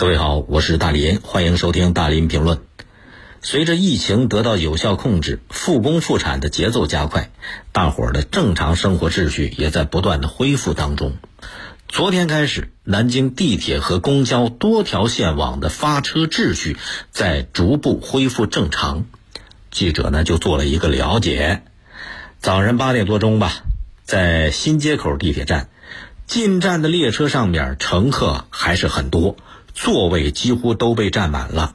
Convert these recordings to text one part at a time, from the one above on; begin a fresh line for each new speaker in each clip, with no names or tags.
各位好，我是大林，欢迎收听大林评论。随着疫情得到有效控制，复工复产的节奏加快，大伙儿的正常生活秩序也在不断的恢复当中。昨天开始，南京地铁和公交多条线网的发车秩序在逐步恢复正常。记者呢就做了一个了解。早晨八点多钟吧，在新街口地铁站，进站的列车上面乘客还是很多。座位几乎都被占满了，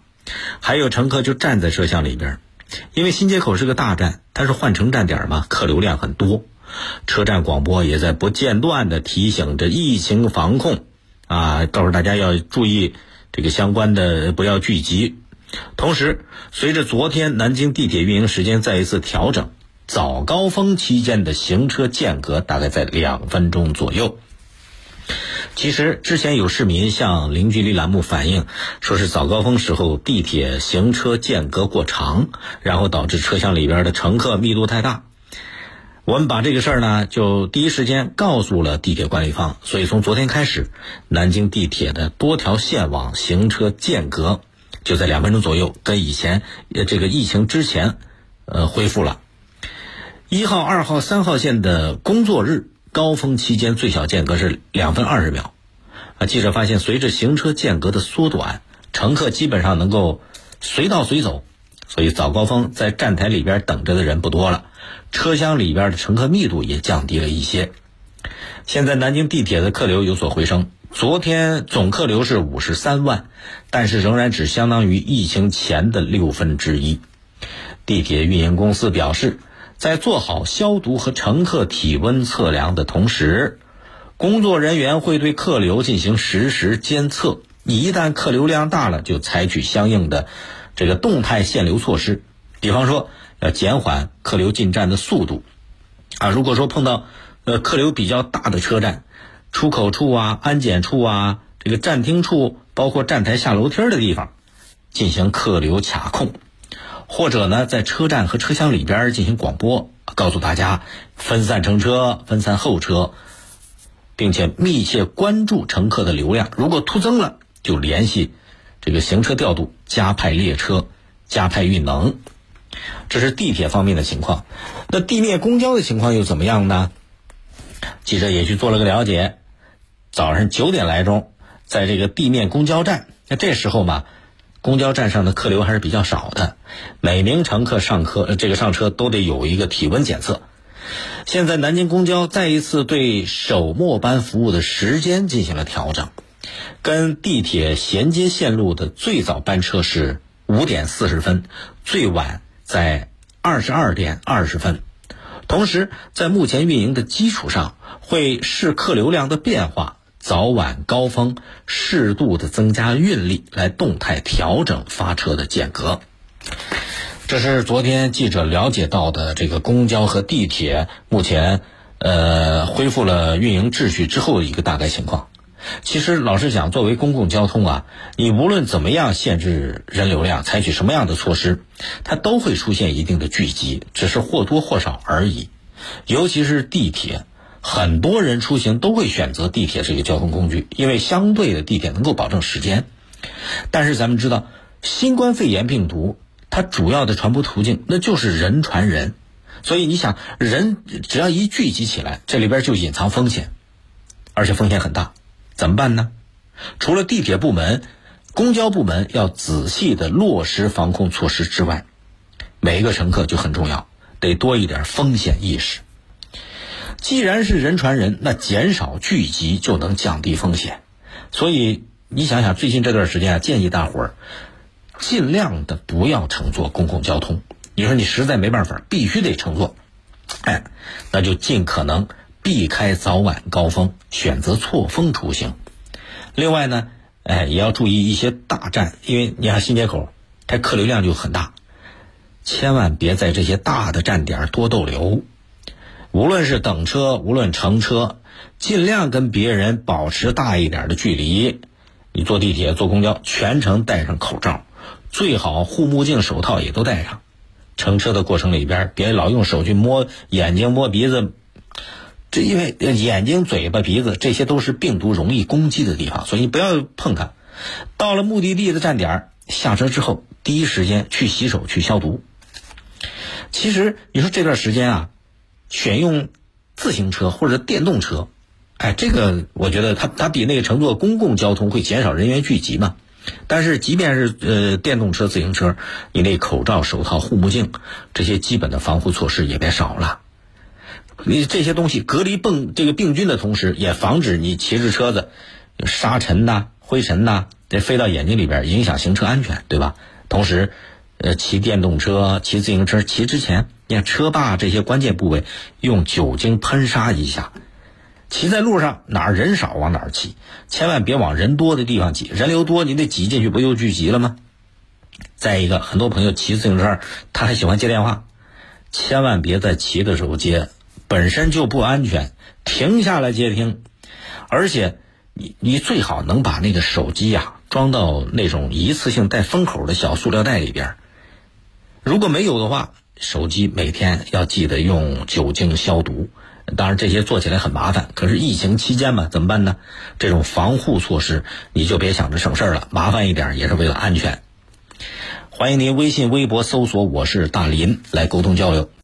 还有乘客就站在车厢里边，因为新街口是个大站，它是换乘站点嘛，客流量很多。车站广播也在不间断的提醒着疫情防控，啊，告诉大家要注意这个相关的不要聚集。同时，随着昨天南京地铁运营时间再一次调整，早高峰期间的行车间隔大概在两分钟左右。其实之前有市民向零距离栏目反映，说是早高峰时候地铁行车间隔过长，然后导致车厢里边的乘客密度太大。我们把这个事儿呢，就第一时间告诉了地铁管理方，所以从昨天开始，南京地铁的多条线网行车间隔就在两分钟左右，跟以前这个疫情之前，呃，恢复了。一号、二号、三号线的工作日。高峰期间最小间隔是两分二十秒，啊，记者发现，随着行车间隔的缩短，乘客基本上能够随到随走，所以早高峰在站台里边等着的人不多了，车厢里边的乘客密度也降低了一些。现在南京地铁的客流有所回升，昨天总客流是五十三万，但是仍然只相当于疫情前的六分之一。地铁运营公司表示。在做好消毒和乘客体温测量的同时，工作人员会对客流进行实时监测。你一旦客流量大了，就采取相应的这个动态限流措施。比方说，要减缓客流进站的速度。啊，如果说碰到呃客流比较大的车站，出口处啊、安检处啊、这个站厅处，包括站台下楼梯的地方，进行客流卡控。或者呢，在车站和车厢里边进行广播，告诉大家分散乘车、分散候车，并且密切关注乘客的流量。如果突增了，就联系这个行车调度，加派列车，加派运能。这是地铁方面的情况。那地面公交的情况又怎么样呢？记者也去做了个了解。早上九点来钟，在这个地面公交站，那这时候嘛。公交站上的客流还是比较少的，每名乘客上客这个上车都得有一个体温检测。现在南京公交再一次对首末班服务的时间进行了调整，跟地铁衔接线路的最早班车是五点四十分，最晚在二十二点二十分。同时，在目前运营的基础上，会视客流量的变化。早晚高峰适度的增加运力，来动态调整发车的间隔。这是昨天记者了解到的这个公交和地铁目前呃恢复了运营秩序之后的一个大概情况。其实老实讲，作为公共交通啊，你无论怎么样限制人流量，采取什么样的措施，它都会出现一定的聚集，只是或多或少而已。尤其是地铁。很多人出行都会选择地铁这个交通工具，因为相对的地铁能够保证时间。但是咱们知道，新冠肺炎病毒它主要的传播途径那就是人传人，所以你想，人只要一聚集起来，这里边就隐藏风险，而且风险很大。怎么办呢？除了地铁部门、公交部门要仔细的落实防控措施之外，每一个乘客就很重要，得多一点风险意识。既然是人传人，那减少聚集就能降低风险。所以你想想，最近这段时间啊，建议大伙儿尽量的不要乘坐公共交通。你说你实在没办法，必须得乘坐，哎，那就尽可能避开早晚高峰，选择错峰出行。另外呢，哎，也要注意一些大站，因为你看新街口，它客流量就很大，千万别在这些大的站点多逗留。无论是等车，无论乘车，尽量跟别人保持大一点的距离。你坐地铁、坐公交，全程戴上口罩，最好护目镜、手套也都戴上。乘车的过程里边，别老用手去摸眼睛、摸鼻子，这因为眼睛、嘴巴、鼻子这些都是病毒容易攻击的地方，所以不要碰它。到了目的地的站点，下车之后第一时间去洗手、去消毒。其实你说这段时间啊，选用自行车或者电动车，哎，这个我觉得它它比那个乘坐公共交通会减少人员聚集嘛。但是即便是呃电动车、自行车，你那口罩、手套、护目镜这些基本的防护措施也别少了。你这些东西隔离病这个病菌的同时，也防止你骑着车子沙尘呐、灰尘呐，这飞到眼睛里边，影响行车安全，对吧？同时，呃，骑电动车、骑自行车骑之前，你看车把这些关键部位用酒精喷砂一下。骑在路上哪儿人少往哪儿骑，千万别往人多的地方挤，人流多你得挤进去，不又聚集了吗？再一个，很多朋友骑自行车，他还喜欢接电话，千万别在骑的时候接。本身就不安全，停下来接听，而且你你最好能把那个手机呀装到那种一次性带封口的小塑料袋里边。如果没有的话，手机每天要记得用酒精消毒。当然这些做起来很麻烦，可是疫情期间嘛，怎么办呢？这种防护措施你就别想着省事儿了，麻烦一点也是为了安全。欢迎您微信、微博搜索“我是大林”来沟通交流。